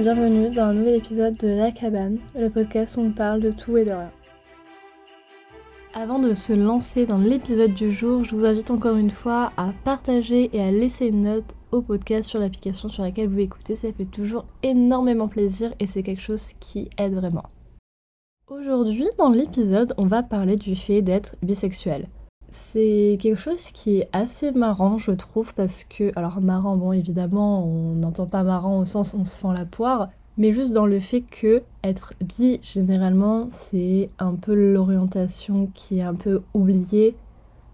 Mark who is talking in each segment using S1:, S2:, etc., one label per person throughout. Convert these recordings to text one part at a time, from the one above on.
S1: bienvenue dans un nouvel épisode de La Cabane, le podcast où on parle de tout et de rien. Avant de se lancer dans l'épisode du jour, je vous invite encore une fois à partager et à laisser une note au podcast sur l'application sur laquelle vous écoutez, ça fait toujours énormément plaisir et c'est quelque chose qui aide vraiment. Aujourd'hui, dans l'épisode, on va parler du fait d'être bisexuel. C'est quelque chose qui est assez marrant, je trouve, parce que, alors marrant, bon, évidemment, on n'entend pas marrant au sens où on se fend la poire, mais juste dans le fait que être bi, généralement, c'est un peu l'orientation qui est un peu oubliée,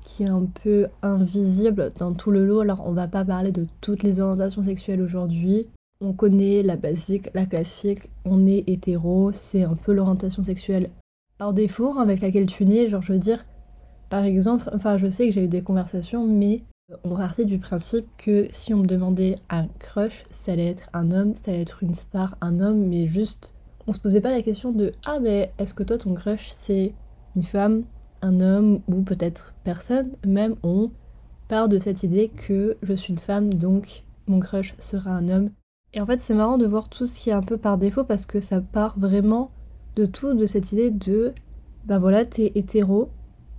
S1: qui est un peu invisible dans tout le lot. Alors, on va pas parler de toutes les orientations sexuelles aujourd'hui. On connaît la basique, la classique, on est hétéro, c'est un peu l'orientation sexuelle par défaut avec laquelle tu nais, genre je veux dire, par exemple, enfin je sais que j'ai eu des conversations, mais on partait du principe que si on me demandait un crush, ça allait être un homme, ça allait être une star, un homme, mais juste, on se posait pas la question de ah mais est-ce que toi ton crush c'est une femme, un homme ou peut-être personne, même on part de cette idée que je suis une femme donc mon crush sera un homme. Et en fait c'est marrant de voir tout ce qui est un peu par défaut parce que ça part vraiment de tout, de cette idée de ben voilà t'es hétéro,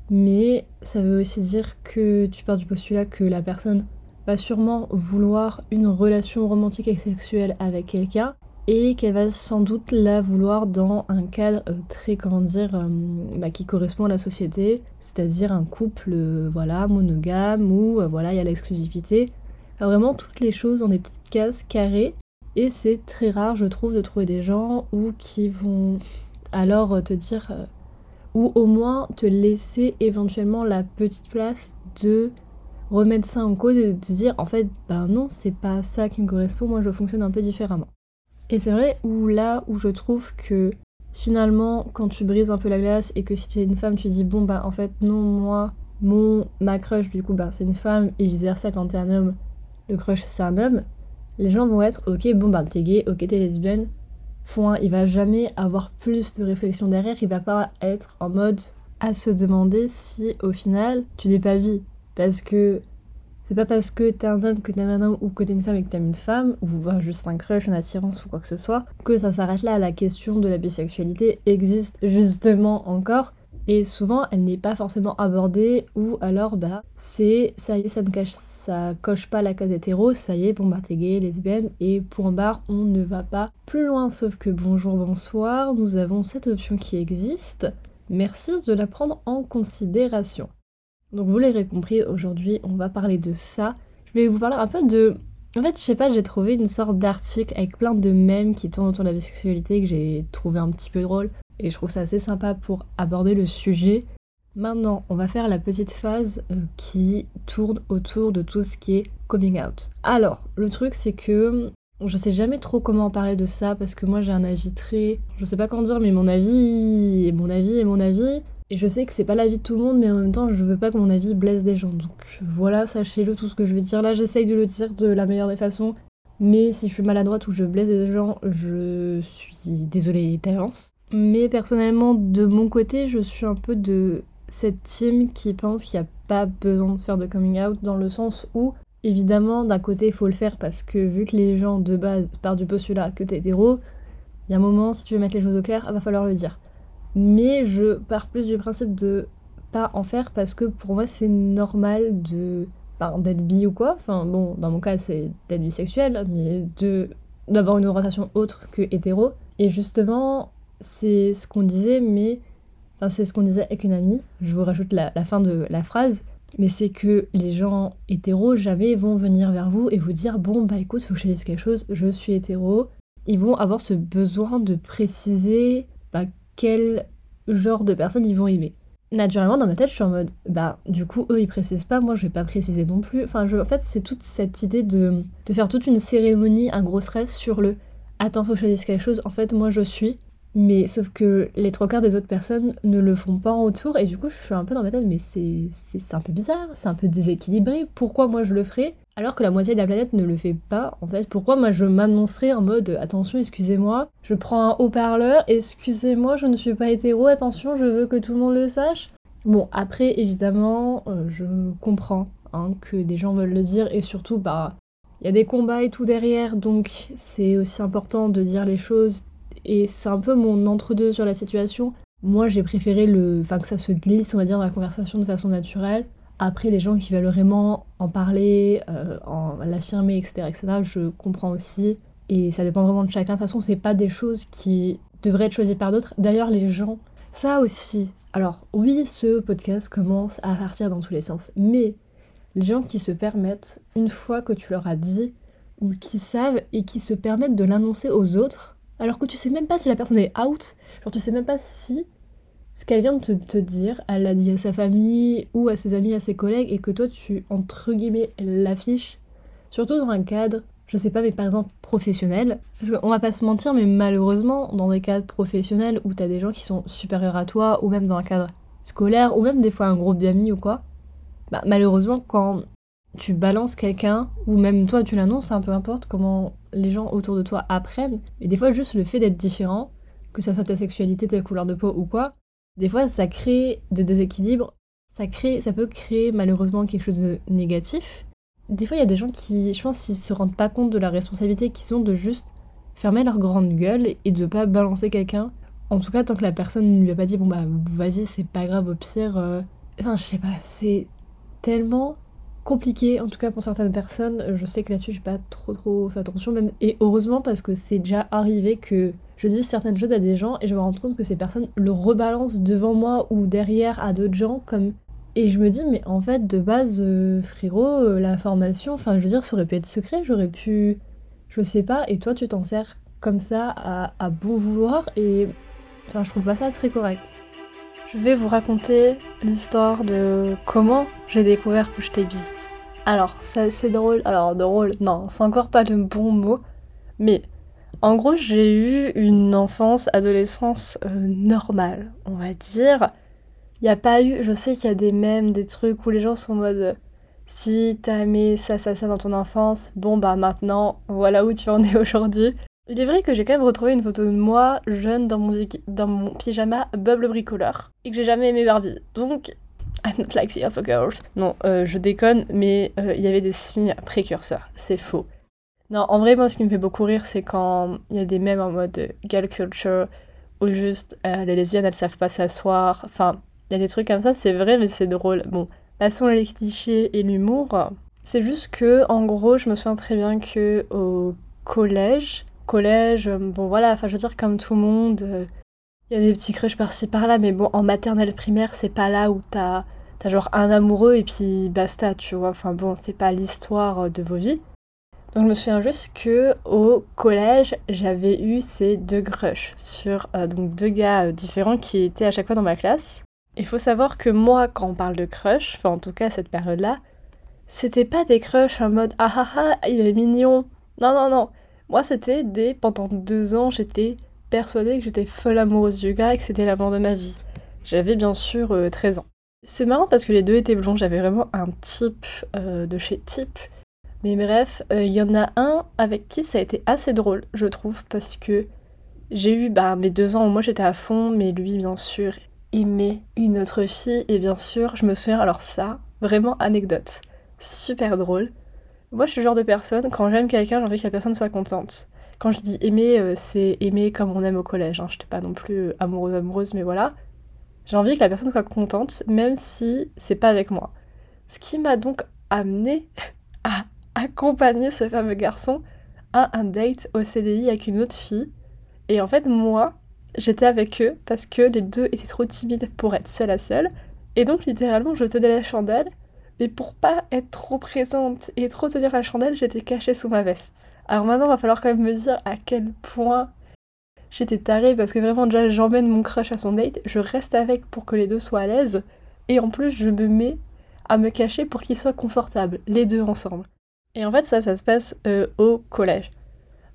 S1: mais ça veut aussi dire que tu pars du postulat que la personne va sûrement vouloir une relation romantique et sexuelle avec quelqu'un et qu'elle va sans doute la vouloir dans un cadre euh, très comment dire euh, bah, qui correspond à la société. C'est-à-dire un couple euh, voilà monogame ou voilà il y a l'exclusivité. Vraiment toutes les choses dans des petites cases carrées. Et c'est très rare je trouve de trouver des gens ou qui vont alors te dire ou au moins te laisser éventuellement la petite place de remettre ça en cause et de te dire en fait ben non c'est pas ça qui me correspond moi je fonctionne un peu différemment. Et c'est vrai où là où je trouve que finalement quand tu brises un peu la glace et que si tu es une femme tu dis bon bah en fait non moi mon ma crush du coup bah c'est une femme et vice versa quand t'es un homme le crush c'est un homme les gens vont être ok bon bah t'es gay ok t'es lesbienne Point, il va jamais avoir plus de réflexion derrière, il va pas être en mode à se demander si au final tu n'es pas vie. Parce que c'est pas parce que t'es un homme que t'aimes un homme ou que t'es une femme et que t'aimes une femme, ou juste un crush, une attirance ou quoi que ce soit, que ça s'arrête là. La question de la bisexualité existe justement encore. Et souvent, elle n'est pas forcément abordée, ou alors, bah, c'est ça y est, ça ne cache, ça coche pas la case hétéro, ça y est, bon, bah, t'es gay, lesbienne, et point barre, on ne va pas plus loin. Sauf que bonjour, bonsoir, nous avons cette option qui existe. Merci de la prendre en considération. Donc, vous l'aurez compris, aujourd'hui, on va parler de ça. Je vais vous parler un peu de. En fait, je sais pas, j'ai trouvé une sorte d'article avec plein de mèmes qui tournent autour de la bisexualité que j'ai trouvé un petit peu drôle et je trouve ça assez sympa pour aborder le sujet. Maintenant, on va faire la petite phase euh, qui tourne autour de tout ce qui est coming out. Alors, le truc c'est que je sais jamais trop comment parler de ça parce que moi j'ai un avis très. Je sais pas comment dire, mais mon avis est mon avis est mon avis. Et je sais que c'est pas l'avis de tout le monde, mais en même temps, je veux pas que mon avis blesse des gens. Donc voilà, sachez-le tout ce que je veux dire. Là, j'essaye de le dire de la meilleure des façons. Mais si je suis maladroite ou je blesse des gens, je suis désolée d'avance. Mais personnellement, de mon côté, je suis un peu de cette team qui pense qu'il n'y a pas besoin de faire de coming out dans le sens où, évidemment, d'un côté, il faut le faire parce que vu que les gens de base partent du postulat que t'es hétéro, il y a un moment, si tu veux mettre les choses au clair, il va falloir le dire. Mais je pars plus du principe de pas en faire parce que pour moi, c'est normal de d'être bi ou quoi. Enfin, bon, dans mon cas, c'est d'être bisexuel, mais de d'avoir une orientation autre que hétéro. Et justement, c'est ce qu'on disait, mais. Enfin, c'est ce qu'on disait avec une amie. Je vous rajoute la, fin de la phrase. Mais c'est que les gens hétéros, jamais vont venir vers vous et vous dire Bon, bah écoute, faut que je dise quelque chose, je suis hétéro. Ils vont avoir ce besoin de préciser bah, quel genre de personne ils vont aimer. Naturellement, dans ma tête, je suis en mode Bah, du coup, eux, ils précisent pas, moi, je vais pas préciser non plus. Enfin, en fait, c'est toute cette idée de, de faire toute une cérémonie, un gros stress sur le Attends, faut que je dise quelque chose. En fait, moi, je suis. Mais sauf que les trois quarts des autres personnes ne le font pas en retour et du coup je suis un peu dans ma tête mais c'est un peu bizarre, c'est un peu déséquilibré, pourquoi moi je le ferais alors que la moitié de la planète ne le fait pas en fait? Pourquoi moi je m'annoncerais en mode attention excusez-moi, je prends un haut-parleur, excusez-moi je ne suis pas hétéro, attention je veux que tout le monde le sache? Bon après évidemment euh, je comprends hein, que des gens veulent le dire et surtout bah Il y a des combats et tout derrière, donc c'est aussi important de dire les choses. Et c'est un peu mon entre-deux sur la situation. Moi, j'ai préféré le, enfin, que ça se glisse, on va dire, dans la conversation de façon naturelle. Après, les gens qui veulent vraiment en parler, euh, en l'affirmer, etc., etc., je comprends aussi. Et ça dépend vraiment de chacun. De toute façon, c'est pas des choses qui devraient être choisies par d'autres. D'ailleurs, les gens, ça aussi. Alors, oui, ce podcast commence à partir dans tous les sens. Mais les gens qui se permettent, une fois que tu leur as dit, ou qui savent et qui se permettent de l'annoncer aux autres, alors que tu sais même pas si la personne est out, genre tu sais même pas si ce qu'elle vient de te, dire, elle l'a dit à sa famille ou à ses amis, à ses collègues, et que toi tu, entre guillemets, l'affiches, surtout dans un cadre, je sais pas, mais par exemple professionnel. Parce qu'on va pas se mentir, mais malheureusement, dans des cadres professionnels où t'as des gens qui sont supérieurs à toi, ou même dans un cadre scolaire, ou même des fois un groupe d'amis ou quoi, bah, malheureusement, quand tu balances quelqu'un, ou même toi tu l'annonces, un peu importe comment les gens autour de toi apprennent, mais des fois juste le fait d'être différent, que ça soit ta sexualité, ta couleur de peau ou quoi, des fois ça crée des déséquilibres, ça, crée, ça peut créer malheureusement quelque chose de négatif. Des fois il y a des gens qui, je pense, ils se rendent pas compte de la responsabilité qu'ils ont de juste fermer leur grande gueule et de pas balancer quelqu'un. En tout cas, tant que la personne ne lui a pas dit, bon bah vas-y, c'est pas grave, au pire. Euh, enfin, je sais pas, c'est tellement compliqué, en tout cas pour certaines personnes. Je sais que là-dessus, j'ai pas trop trop fait attention, même. Et heureusement, parce que c'est déjà arrivé que je dise certaines choses à des gens et je me rends compte que ces personnes le rebalancent devant moi ou derrière à d'autres gens, comme. Et je me dis, mais en fait, de base, euh, frérot, euh, l'information, enfin, je veux dire, ça aurait pu être secret, j'aurais pu. Je sais pas, et toi, tu t'en sers comme ça à, à bon vouloir, et. Enfin, je trouve pas ça très correct. Je vais vous raconter l'histoire de comment j'ai découvert que j'étais bi. Alors, c'est drôle. Alors, drôle, non, c'est encore pas le bon mot. Mais, en gros, j'ai eu une enfance, adolescence euh, normale, on va dire. Il n'y a pas eu. Je sais qu'il y a des mèmes, des trucs où les gens sont en mode. Si t'as aimé ça, ça, ça dans ton enfance, bon bah maintenant, voilà où tu en es aujourd'hui. Il est vrai que j'ai quand même retrouvé une photo de moi jeune dans mon, pyjama bubble bricoleur et que j'ai jamais aimé Barbie. Donc, I'm not like the other girls. Non, euh, je déconne, mais euh, il y avait des signes précurseurs. C'est faux. Non, en vrai, moi, ce qui me fait beaucoup rire, c'est quand il y a des mèmes en mode gal culture où juste euh, les lesbiennes elles savent pas s'asseoir. Enfin, il y a des trucs comme ça, c'est vrai, mais c'est drôle. Bon, passons les clichés et l'humour. C'est juste que, en gros, je me souviens très bien que au collège, collège, euh, bon voilà, enfin je veux dire comme tout le monde, il euh, y a des petits crushs par-ci par-là, mais bon en maternelle primaire c'est pas là où t'as as genre un amoureux et puis basta, tu vois, enfin bon c'est pas l'histoire euh, de vos vies. Donc je me souviens juste que au collège j'avais eu ces deux crushs sur donc deux gars différents qui étaient à chaque fois dans ma classe. Il faut savoir que moi quand on parle de crush, enfin en tout cas à cette période-là, c'était pas des crushs en mode ah ah ah il est mignon. Non non non, moi, c'était des. Pendant deux ans, j'étais persuadée que j'étais folle amoureuse du gars et que c'était l'amour de ma vie. J'avais bien sûr 13 euh, ans. C'est marrant parce que les deux étaient blonds, j'avais vraiment un type euh, de chez type. Mais bref, euh, il y en a un avec qui ça a été assez drôle, je trouve, parce que j'ai eu bah, mes deux ans où moi j'étais à fond, mais lui, bien sûr, aimait une autre fille. Et bien sûr, je me souviens, alors ça, vraiment anecdote, super drôle. Moi, je suis le genre de personne, quand j'aime quelqu'un, j'ai envie que la personne soit contente. Quand je dis aimer, euh, c'est aimer comme on aime au collège. Hein. Je n'étais pas non plus euh, amoureuse, amoureuse, mais voilà. J'ai envie que la personne soit contente, même si c'est pas avec moi. Ce qui m'a donc amené à accompagner ce fameux garçon à un date au CDI avec une autre fille. Et en fait, moi, j'étais avec eux parce que les deux étaient trop timides pour être seule à seule. Et donc, littéralement, je tenais la chandelle mais pour pas être trop présente et trop tenir la chandelle, j'étais cachée sous ma veste. Alors maintenant, va falloir quand même me dire à quel point j'étais tarée parce que vraiment déjà j'emmène mon crush à son date, je reste avec pour que les deux soient à l'aise et en plus je me mets à me cacher pour qu'ils soient confortables, les deux ensemble. Et en fait ça, ça se passe euh, au collège.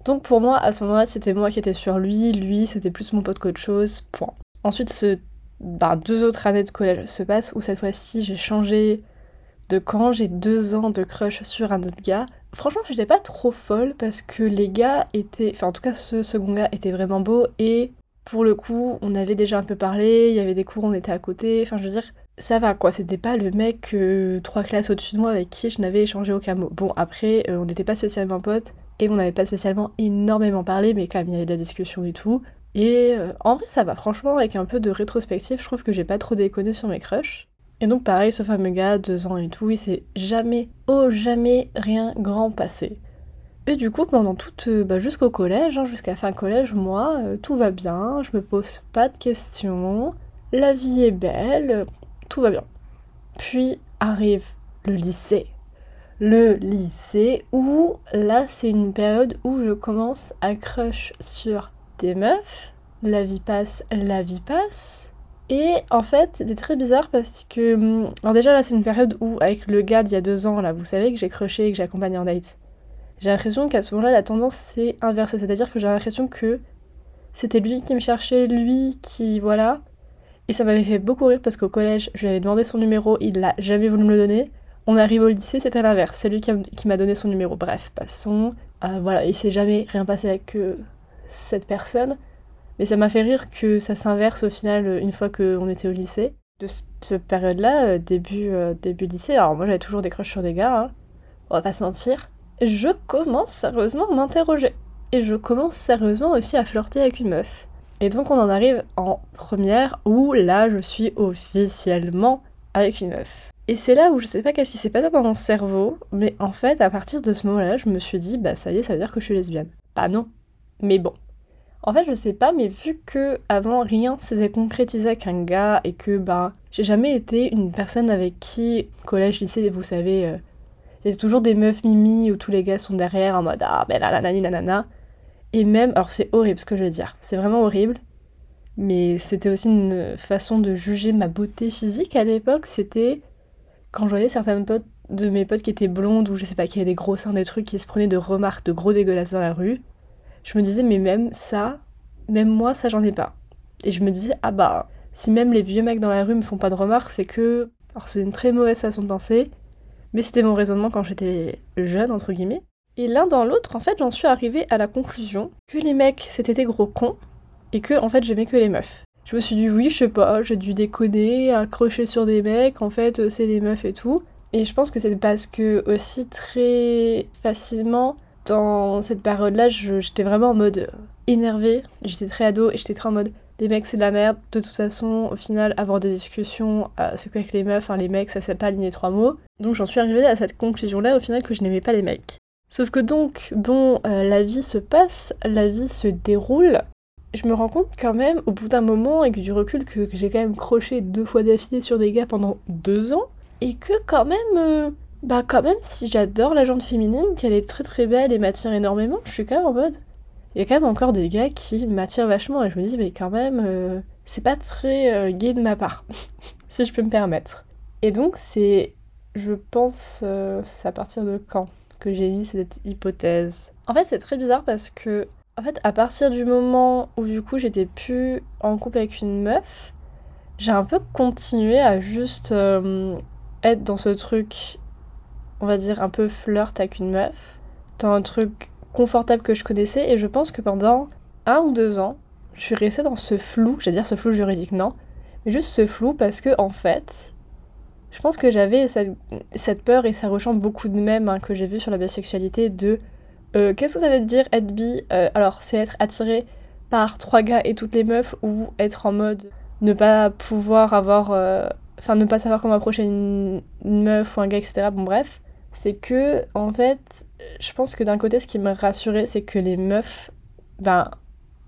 S1: Donc pour moi, à ce moment-là, c'était moi qui étais sur lui, lui c'était plus mon pote qu'autre chose, point. Ensuite, ce, bah, deux autres années de collège se passent où cette fois-ci j'ai changé de quand j'ai deux ans de crush sur un autre gars. Franchement, j'étais pas trop folle parce que les gars étaient. Enfin, en tout cas, ce second gars était vraiment beau et pour le coup, on avait déjà un peu parlé, il y avait des cours, on était à côté. Enfin, je veux dire, ça va quoi, c'était pas le mec euh, trois classes au-dessus de moi avec qui je n'avais échangé aucun mot. Bon, après, euh, on n'était pas spécialement potes et on n'avait pas spécialement énormément parlé, mais quand même, il y avait de la discussion et tout. Et euh, en vrai, ça va, franchement, avec un peu de rétrospective, je trouve que j'ai pas trop déconné sur mes crushs. Et donc, pareil, ce fameux gars, deux ans et tout, il s'est jamais, oh, jamais rien grand passé. Et du coup, pendant toute, bah, jusqu'au collège, hein, jusqu'à fin collège, moi, tout va bien, je me pose pas de questions, la vie est belle, tout va bien. Puis arrive le lycée. Le lycée où là c'est une période où je commence à crush sur des meufs. La vie passe, la vie passe. Et en fait, c'était très bizarre parce que. Hum, alors, déjà, là, c'est une période où, avec le gars d'il y a deux ans, là, vous savez, que j'ai crushé et que j'ai accompagné en date. J'ai l'impression qu'à ce moment-là, la tendance s'est inversée. C'est-à-dire que j'ai l'impression que c'était lui qui me cherchait, lui qui. Voilà. Et ça m'avait fait beaucoup rire parce qu'au collège, je lui avais demandé son numéro, il l'a jamais voulu me le donner. On arrive au lycée, c'était l'inverse. C'est lui qui m'a donné son numéro. Bref, passons. Euh, voilà, il s'est jamais rien passé avec euh, cette personne. Mais ça m'a fait rire que ça s'inverse au final une fois qu'on était au lycée. De cette période-là, euh, début, début lycée, alors moi j'avais toujours des crushs sur des gars, hein. on va pas se mentir. Je commence sérieusement à m'interroger. Et je commence sérieusement aussi à flirter avec une meuf. Et donc on en arrive en première où là je suis officiellement avec une meuf. Et c'est là où je sais pas qu'est-ce qui s'est passé dans mon cerveau, mais en fait à partir de ce moment-là je me suis dit bah ça y est ça veut dire que je suis lesbienne. Bah non. Mais bon. En fait je sais pas mais vu que avant rien s'était concrétisé avec un gars et que bah j'ai jamais été une personne avec qui collège lycée vous savez euh, a toujours des meufs mimi où tous les gars sont derrière en mode ah ben la nanana et même, alors c'est horrible ce que je veux dire, c'est vraiment horrible, mais c'était aussi une façon de juger ma beauté physique à l'époque. C'était quand je voyais certaines potes de mes potes qui étaient blondes ou je sais pas, qui avaient des gros seins, des trucs, qui se prenaient de remarques de gros dégueulasses dans la rue. Je me disais, mais même ça, même moi, ça j'en ai pas. Et je me disais, ah bah, si même les vieux mecs dans la rue me font pas de remarques, c'est que. Alors c'est une très mauvaise façon de penser, mais c'était mon raisonnement quand j'étais jeune, entre guillemets. Et l'un dans l'autre, en fait, j'en suis arrivée à la conclusion que les mecs, c'était des gros cons, et que, en fait, j'aimais que les meufs. Je me suis dit, oui, je sais pas, j'ai dû déconner, accrocher sur des mecs, en fait, c'est des meufs et tout. Et je pense que c'est parce que, aussi, très facilement, dans cette période-là, j'étais vraiment en mode énervée. J'étais très ado et j'étais très en mode les mecs c'est de la merde. De toute façon, au final, avoir des discussions, euh, c'est quoi avec les meufs, les mecs ça sait pas aligner trois mots. Donc j'en suis arrivée à cette conclusion-là au final que je n'aimais pas les mecs. Sauf que donc, bon, euh, la vie se passe, la vie se déroule. Je me rends compte quand même, au bout d'un moment, avec du recul, que, j'ai quand même croché deux fois d'affilée sur des gars pendant deux ans. Et que quand même, euh, bah quand même, si j'adore la jante féminine, qu'elle est très très belle et m'attire énormément, je suis quand même en mode... Il y a quand même encore des gars qui m'attirent vachement et je me dis, mais quand même, euh, c'est pas très gay de ma part, si je peux me permettre. Et donc, c'est, je pense, c'est à partir de quand que j'ai mis cette hypothèse? En fait, c'est très bizarre parce que, en fait, à partir du moment où du coup j'étais plus en couple avec une meuf, j'ai un peu continué à juste euh, être dans ce truc, on va dire, un peu flirt avec une meuf, dans un truc confortable que je connaissais, et je pense que pendant un ou deux ans, je suis restée dans ce flou, j'allais dire ce flou juridique, non, mais juste ce flou parce que, en fait, je pense que j'avais cette, peur, et ça ressemble beaucoup de mèmes hein, que j'ai vu sur la bisexualité, de euh, qu'est-ce que ça veut dire être bi euh, Alors, c'est être attiré par trois gars et toutes les meufs, ou être en mode ne pas pouvoir avoir. Euh, enfin, ne pas savoir comment approcher une, meuf ou un gars, etc. Bon, bref. C'est que, en fait, je pense que d'un côté, ce qui me rassurait, c'est que les meufs, ben,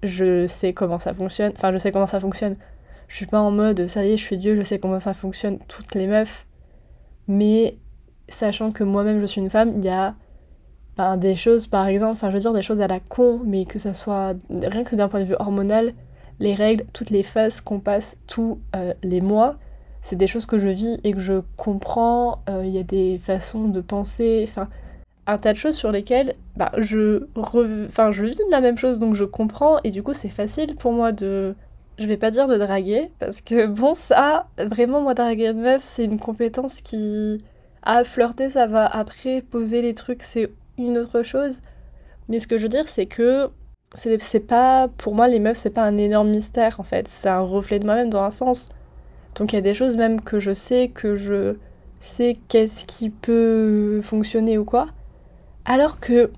S1: je sais comment ça fonctionne. Enfin, je sais comment ça fonctionne je suis pas en mode ça y est, je suis Dieu, je sais comment ça fonctionne, toutes les meufs. Mais sachant que moi-même je suis une femme, il y a ben, des choses, par exemple, enfin je veux dire des choses à la con, mais que ça soit rien que d'un point de vue hormonal, les règles, toutes les phases qu'on passe tous euh, les mois, c'est des choses que je vis et que je comprends. Euh, il y a des façons de penser, enfin un tas de choses sur lesquelles bah, je, je vis la même chose, donc je comprends et du coup c'est facile pour moi de je vais pas dire de draguer, parce que bon, ça, vraiment, moi, draguer une meuf, c'est une compétence qui. À flirter, ça va. Après, poser les trucs, c'est une autre chose. Mais ce que je veux dire, c'est que. C'est pas. Pour moi, les meufs, c'est pas un énorme mystère, en fait. C'est un reflet de moi-même dans un sens. Donc il y a des choses même que je sais, que je sais qu'est-ce qui peut fonctionner ou quoi. Alors que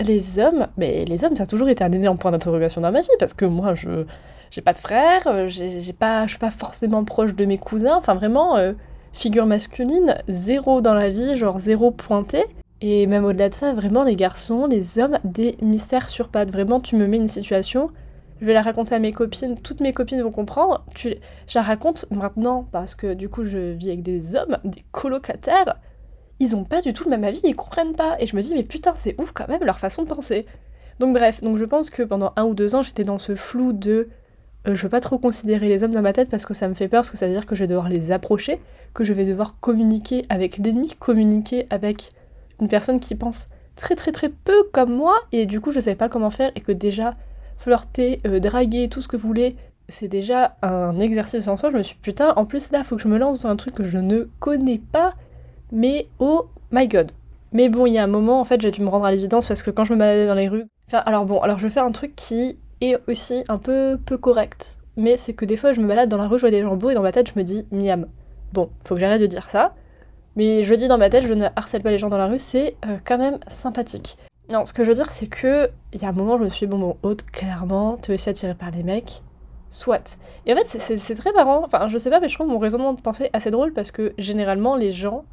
S1: les hommes, mais les hommes, ça a toujours été un énorme point d'interrogation dans ma vie, parce que moi, je j'ai pas de frère, j'ai pas, je suis pas forcément proche de mes cousins, enfin vraiment, euh, figure masculine, zéro dans la vie, genre zéro pointé. Et même au-delà de ça, vraiment, les garçons, les hommes, des mystères sur pattes. Vraiment, tu me mets une situation, je vais la raconter à mes copines, toutes mes copines vont comprendre. Je la raconte maintenant parce que du coup, je vis avec des hommes, des colocataires. Ils ont pas du tout le même avis, ils comprennent pas. Et je me dis, mais putain, c'est ouf quand même leur façon de penser. Donc, bref, donc je pense que pendant un ou deux ans, j'étais dans ce flou de. Euh, je veux pas trop considérer les hommes dans ma tête parce que ça me fait peur, parce que ça veut dire que je vais devoir les approcher, que je vais devoir communiquer avec l'ennemi, communiquer avec une personne qui pense très très très peu comme moi, et du coup je sais pas comment faire, et que déjà flirter, euh, draguer, tout ce que vous voulez, c'est déjà un exercice en soi. Je me suis putain, en plus là, faut que je me lance dans un truc que je ne connais pas, mais oh my god. Mais bon, il y a un moment, en fait, j'ai dû me rendre à l'évidence parce que quand je me baladais dans les rues. Enfin, alors bon, alors je vais faire un truc qui est aussi un peu peu correct. Mais c'est que des fois, je me balade dans la rue, je vois des gens beaux et dans ma tête, je me dis miam. Bon, faut que j'arrête de dire ça. Mais je dis dans ma tête, je ne harcèle pas les gens dans la rue, c'est euh, quand même sympathique. Non, ce que je veux dire, c'est que il y a un moment, je me suis dit, bon, bon, haute, clairement, t'es aussi attiré par les mecs, soit. Et en fait, c'est très marrant, enfin, je sais pas, mais je trouve mon raisonnement de pensée assez drôle parce que généralement, les gens,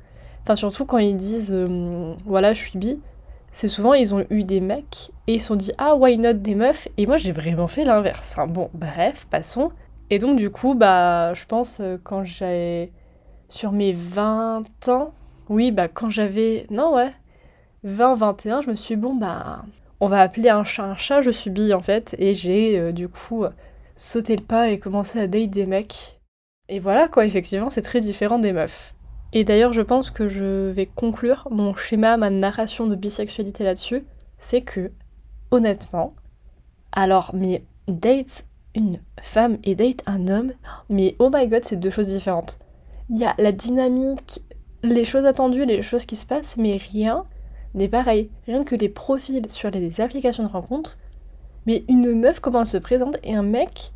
S1: enfin, surtout quand ils disent, euh, voilà, je suis bi, c'est souvent, ils ont eu des mecs et ils se sont dit, ah, why not des meufs? Et moi, j'ai vraiment fait l'inverse. bon, bref, passons. Et donc, du coup, bah, je pense, euh, quand j'avais. Sur mes 20 ans, oui, bah, quand j'avais. Non, ouais 20-21, je me suis dit, bon, bah, on va appeler un chat un chat, je suis bille en fait, et j'ai euh, du coup sauté le pas et commencé à date des mecs. Et voilà quoi, effectivement, c'est très différent des meufs. Et d'ailleurs, je pense que je vais conclure mon schéma, ma narration de bisexualité là-dessus, c'est que, honnêtement, alors, mais date une femme et date un homme, mais oh my god, c'est deux choses différentes. Il y a la dynamique, les choses attendues, les choses qui se passent, mais rien n'est pareil. Rien que les profils sur les applications de rencontres, mais une meuf, comment elle se présente, et un mec,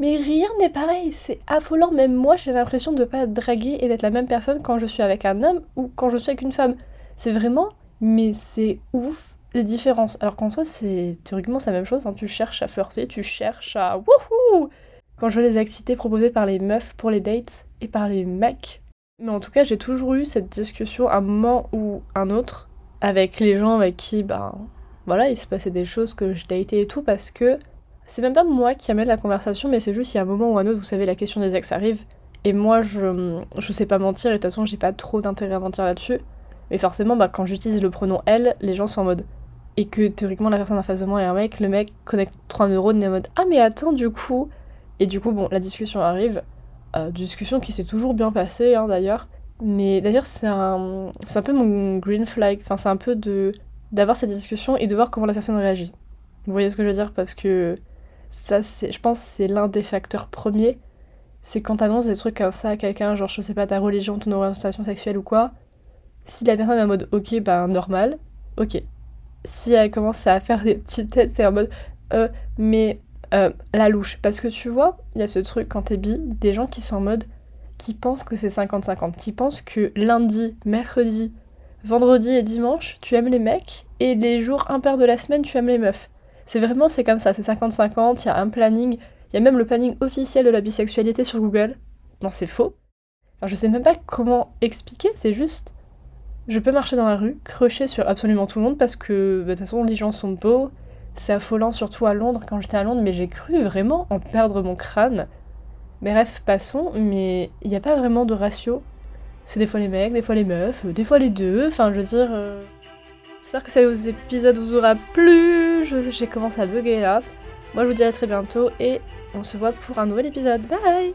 S1: mais rien n'est pareil. C'est affolant. Même moi, j'ai l'impression de pas draguer et d'être la même personne quand je suis avec un homme ou quand je suis avec une femme. C'est vraiment, mais c'est ouf les différences. Alors qu'en soi, c'est théoriquement la même chose. Hein. Tu cherches à flirter, tu cherches à wouhou. Quand je les activités proposées par les meufs pour les dates et par les mecs. Mais en tout cas, j'ai toujours eu cette discussion à un moment ou un autre avec les gens avec qui, ben, voilà, il se passait des choses que je datais et tout, parce que c'est même pas moi qui amène la conversation, mais c'est juste, il y a un moment ou un autre, vous savez, la question des ex arrive, et moi, je, je sais pas mentir, et de toute façon, j'ai pas trop d'intérêt à mentir là-dessus, mais forcément, bah, quand j'utilise le pronom elle, les gens sont en mode. Et que théoriquement, la personne en face de moi est un mec, le mec connecte trois neurones et est en mode Ah, mais attends, du coup. Et du coup, bon, la discussion arrive. Euh, discussion qui s'est toujours bien passée, hein, d'ailleurs. Mais d'ailleurs, c'est un, un peu mon green flag. Enfin, c'est un peu d'avoir cette discussion et de voir comment la personne réagit. Vous voyez ce que je veux dire? Parce que ça, je pense, c'est l'un des facteurs premiers. C'est quand t'annonces des trucs comme ça à quelqu'un, genre, je sais pas, ta religion, ton orientation sexuelle ou quoi. Si la personne est en mode, ok, bah, normal, ok. Si elle commence à faire des petites têtes, c'est en mode, euh, mais euh, la louche. Parce que tu vois, il y a ce truc quand t'es bi, des gens qui sont en mode, qui pensent que c'est 50-50, qui pensent que lundi, mercredi, vendredi et dimanche, tu aimes les mecs, et les jours impairs de la semaine, tu aimes les meufs. C'est vraiment, c'est comme ça, c'est 50-50, il y a un planning, il y a même le planning officiel de la bisexualité sur Google. Non, c'est faux. Enfin, je sais même pas comment expliquer, c'est juste, je peux marcher dans la rue, crocher sur absolument tout le monde, parce que, bah, de toute façon, les gens sont beaux, c'est affolant, surtout à Londres, quand j'étais à Londres, mais j'ai cru vraiment en perdre mon crâne Bref, passons, mais il n'y a pas vraiment de ratio. C'est des fois les mecs, des fois les meufs, des fois les deux, enfin je veux dire... Euh, j'espère que ces épisodes vous aura plu, j'ai commencé à bugger là. Moi je vous dis à très bientôt et on se voit pour un nouvel épisode. Bye